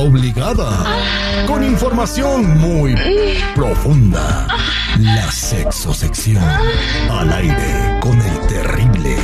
obligada. Con información muy profunda. La sexosección. Al aire con el terrible.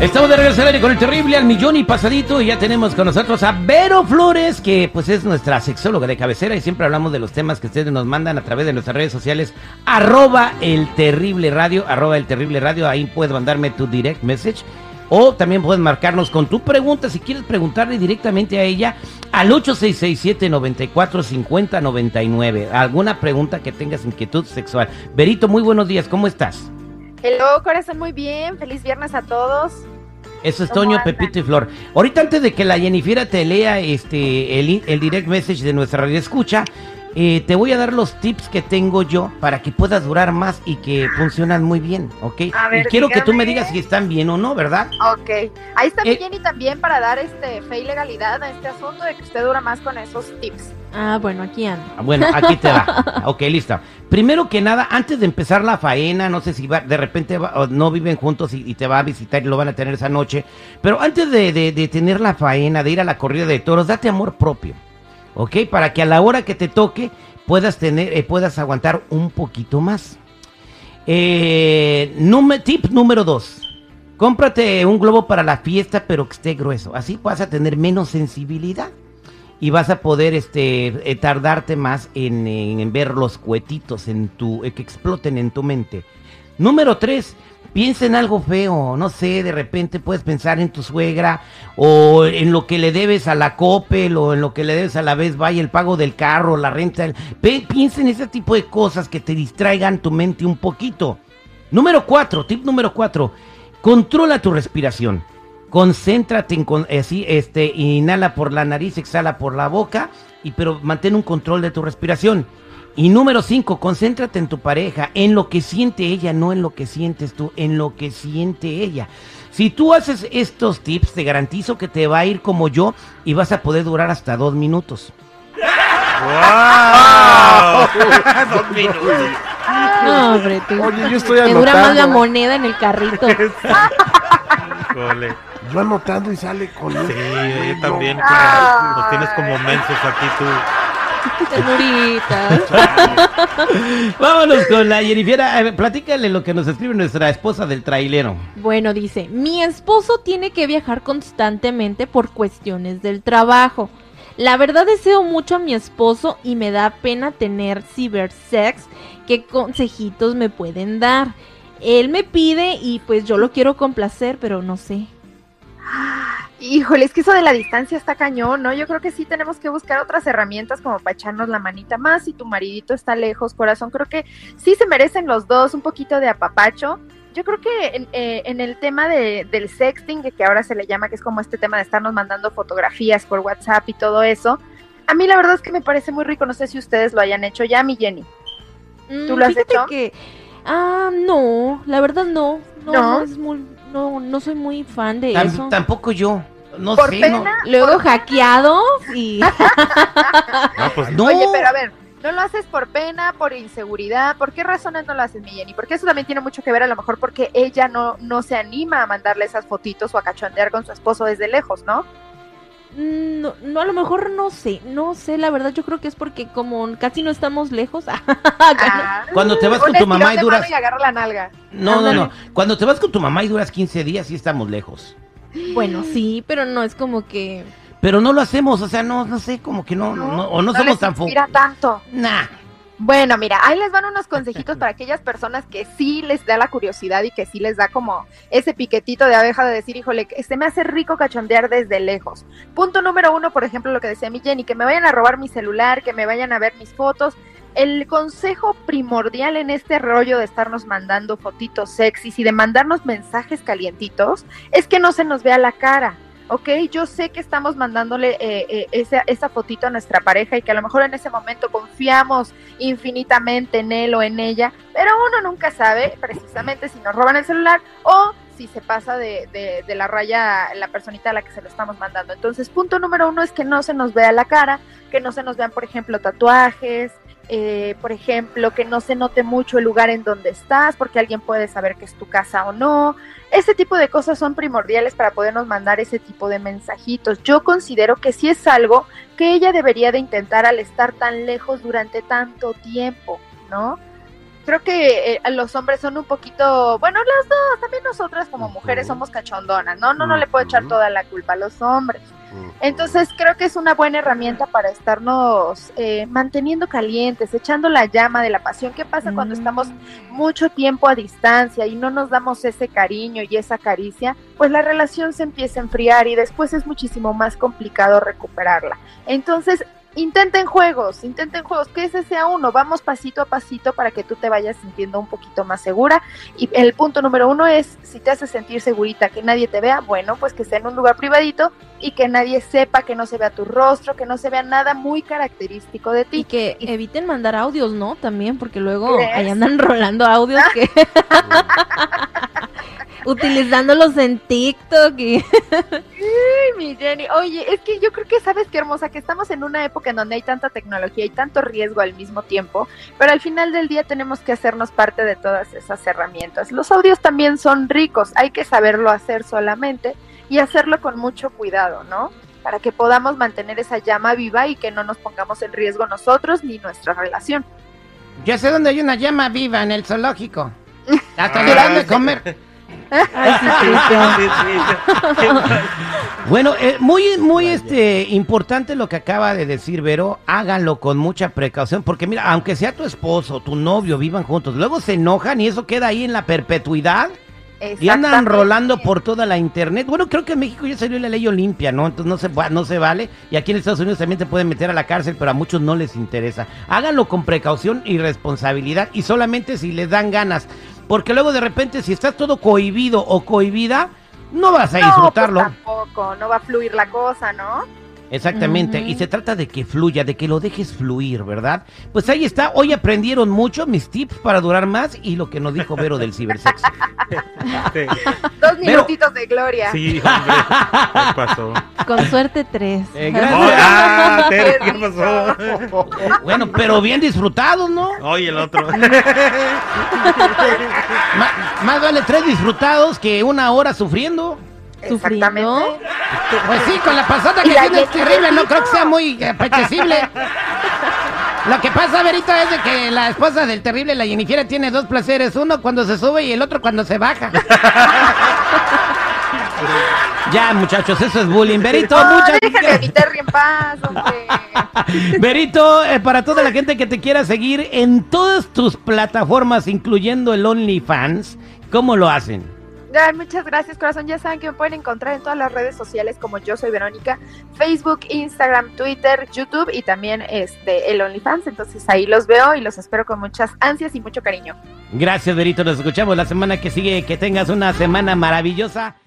Estamos de regreso al aire con el terrible al millón y pasadito y ya tenemos con nosotros a Vero Flores, que pues es nuestra sexóloga de cabecera y siempre hablamos de los temas que ustedes nos mandan a través de nuestras redes sociales, arroba el terrible radio, arroba el terrible radio, ahí puedes mandarme tu direct message o también puedes marcarnos con tu pregunta si quieres preguntarle directamente a ella al 8667-945099, alguna pregunta que tengas inquietud sexual. Verito, muy buenos días, ¿cómo estás? Hello, corazón, muy bien. Feliz viernes a todos. Eso es Toño, Pepito y Flor. Ahorita antes de que la Jennifer te lea este el, el direct message de nuestra radio escucha, eh, te voy a dar los tips que tengo yo para que puedas durar más y que funcionan muy bien, ¿ok? y quiero que tú me digas si están bien o no, ¿verdad? Ok. Ahí está eh, Jenny también para dar este fe y legalidad a este asunto de que usted dura más con esos tips. Ah, bueno, aquí anda. Ah, bueno, aquí te va. ok, listo. Primero que nada, antes de empezar la faena, no sé si va, de repente no viven juntos y, te va a visitar y lo van a tener esa noche, pero antes de, de tener la faena, de ir a la corrida de toros, date amor propio. ¿Ok? Para que a la hora que te toque puedas tener, eh, puedas aguantar un poquito más. Eh, tip número dos. Cómprate un globo para la fiesta, pero que esté grueso. Así vas a tener menos sensibilidad y vas a poder este, eh, tardarte más en, en, ver los cuetitos en tu, que exploten en tu mente. Número tres, piensa en algo feo, no sé, de repente puedes pensar en tu suegra o en lo que le debes a la Coppel o en lo que le debes a la vez vaya el pago del carro, la renta. piensa en ese tipo de cosas que te distraigan tu mente un poquito. Número cuatro, tip número cuatro, controla tu respiración. Concéntrate en este, inhala por la nariz, exhala por la boca, y pero mantén un control de tu respiración. Y número cinco, concéntrate en tu pareja, en lo que siente ella, no en lo que sientes tú, en lo que siente ella. Si tú haces estos tips, te garantizo que te va a ir como yo y vas a poder durar hasta dos minutos. ¡Wow! dos minutos. No, hombre, tú. Oye, yo estoy anotando. Te dura más la moneda en el carrito. Híjole. Yo anotando y sale con... Sí, yo también. Nos tienes como mensos aquí tú. Vámonos con la Jennifer. Platícale lo que nos escribe nuestra esposa del trailero. Bueno, dice: Mi esposo tiene que viajar constantemente por cuestiones del trabajo. La verdad deseo mucho a mi esposo y me da pena tener cibersex. ¿Qué consejitos me pueden dar? Él me pide y pues yo lo quiero complacer, pero no sé. Híjole, es que eso de la distancia está cañón, ¿no? Yo creo que sí tenemos que buscar otras herramientas como para echarnos la manita más. Si tu maridito está lejos, corazón, creo que sí se merecen los dos un poquito de apapacho. Yo creo que en, eh, el tema de, del sexting, que ahora se le llama, que es como este tema de estarnos mandando fotografías por WhatsApp y todo eso, a mí la verdad es que me parece muy rico. No sé si ustedes lo hayan hecho ya, mi Jenny. ¿Tú lo has mm, hecho? Que, ah, no, la verdad no. No, no, es muy no, no soy muy fan de eso. Tampoco yo. No ¿Por sé, pena? Luego hackeado y... no, pues no. Oye, pero a ver, ¿no lo haces por pena, por inseguridad? ¿Por qué razones no lo haces, mi Jenny? Porque eso también tiene mucho que ver a lo mejor porque ella no, no se anima a mandarle esas fotitos o a cachondear con su esposo desde lejos, ¿no? Mm, no, no, a lo mejor no sé, no sé, la verdad yo creo que es porque como casi no estamos lejos. Ah, cuando te vas con tu mamá y duras... la nalga. No, no, no, cuando te vas con tu mamá y duras 15 días sí estamos lejos. Bueno, sí, pero no es como que... Pero no lo hacemos, o sea, no, no sé, como que no, no, o no, somos tan... Mira tanto. Nah. Bueno, mira, ahí les van unos consejitos para aquellas personas que sí les da la curiosidad y que sí les da como ese piquetito de abeja de decir, híjole, se me hace rico cachondear desde lejos. Punto número uno, por ejemplo, lo que decía mi Jenny, que me vayan a robar mi celular, que me vayan a ver mis fotos. El consejo primordial en este rollo de estarnos mandando fotitos sexys y de mandarnos mensajes calientitos es que no se nos vea la cara ok, yo sé que estamos mandándole eh, eh, esa, esa fotito a nuestra pareja y que a lo mejor en ese momento confiamos infinitamente en él o en ella, pero uno nunca sabe precisamente si nos roban el celular o si se pasa de, de, de, la raya la personita a la que se lo estamos mandando. Entonces, punto número uno es que no se nos vea la cara, que no se nos vean, por ejemplo, tatuajes, eh, por ejemplo, que no se note mucho el lugar en donde estás, porque alguien puede saber que es tu casa o no. Ese tipo de cosas son primordiales para podernos mandar ese tipo de mensajitos. Yo considero que sí es algo que ella debería de intentar al estar tan lejos durante tanto tiempo, ¿no? Creo que eh, los hombres son un poquito, bueno, las dos, también nosotras como mujeres somos cachondonas, ¿no? No, no le puedo echar toda la culpa a los hombres. Entonces creo que es una buena herramienta para estarnos eh, manteniendo calientes, echando la llama de la pasión. ¿Qué pasa cuando Mm. estamos mucho tiempo a distancia y no nos damos ese cariño y esa caricia? Pues la relación se empieza a enfriar y después es muchísimo más complicado recuperarla. Entonces intenten juegos, intenten juegos, que ese sea uno, vamos pasito a pasito para que tú te vayas sintiendo un poquito más segura. Y el punto número uno es, si te hace sentir segurita, que nadie te vea, bueno, pues que sea en un lugar privadito y que nadie sepa, que no se vea tu rostro, que no se vea nada muy característico de Y ti. que eviten mandar audios, ¿no? También, porque luego ¿Crees? ahí andan rolando audios que... Utilizándolos en TikTok y... Ay, mi Jenny, oye, es que yo creo que sabes qué hermosa, que estamos en una época en donde hay tanta tecnología y tanto riesgo al mismo tiempo, pero al final del día tenemos que hacernos parte de todas esas herramientas. Los audios también son ricos, hay que saberlo hacer solamente y hacerlo con mucho cuidado, ¿no? Para que podamos mantener esa llama viva y que no nos pongamos en riesgo nosotros ni nuestra relación. Ya sé dónde hay una llama viva en el zoológico. Hasta Ah, le dan de comer. Ay, sí, Cristian. Sí, sí. Bueno, eh, muy, muy este, importante lo que acaba de decir Vero. Háganlo con mucha precaución, porque mira, aunque sea tu esposo, tu novio, vivan juntos, luego se enojan y eso queda ahí en la perpetuidad y andan rolando por toda la internet. Bueno, creo que en México ya salió la ley Olimpia, ¿no? Entonces no se, va- no se vale. Y aquí en Estados Unidos también te pueden meter a la cárcel, pero a muchos no les interesa. Háganlo con precaución y responsabilidad y solamente si les dan ganas. Porque luego de repente, si estás todo cohibido o cohibida, no vas a No, disfrutarlo. pues tampoco, no va a fluir la cosa, ¿no? Exactamente, y se trata de que fluya, de que lo dejes fluir, ¿verdad? Pues ahí está, hoy aprendieron mucho mis tips para durar más y lo que nos dijo Vero del cibersexo. Sí, Dos Pero- minutitos de gloria. Sí, hombre. ¿Qué pasó? Con suerte tres. Eh, Oh, gracias. ah, Tere, ¿qué pasó? Bueno, pero bien disfrutados, ¿no? Oye, el otro. Más vale tres disfrutados que una hora sufriendo. Exactamente. ¿Sufriendo? Pues sí, con la pasada que tiene es terrible, no creo que sea muy apetecible. Lo que pasa, Verito, es de que la esposa del terrible, la Jennifer, tiene dos placeres, uno cuando se sube y el otro cuando se baja. ya, muchachos, eso es bullying. Muchas en paz, hombre. Berito, eh, para toda la gente que te quiera seguir en todas tus plataformas, incluyendo el OnlyFans, ¿cómo lo hacen? Muchas gracias, corazón. Ya saben que me pueden encontrar en todas las redes sociales como yo soy Verónica, Facebook, Instagram, Twitter, YouTube y también este el OnlyFans. Entonces ahí los veo y los espero con muchas ansias y mucho cariño. Gracias, Berito. Nos escuchamos la semana que sigue. Que tengas una semana maravillosa.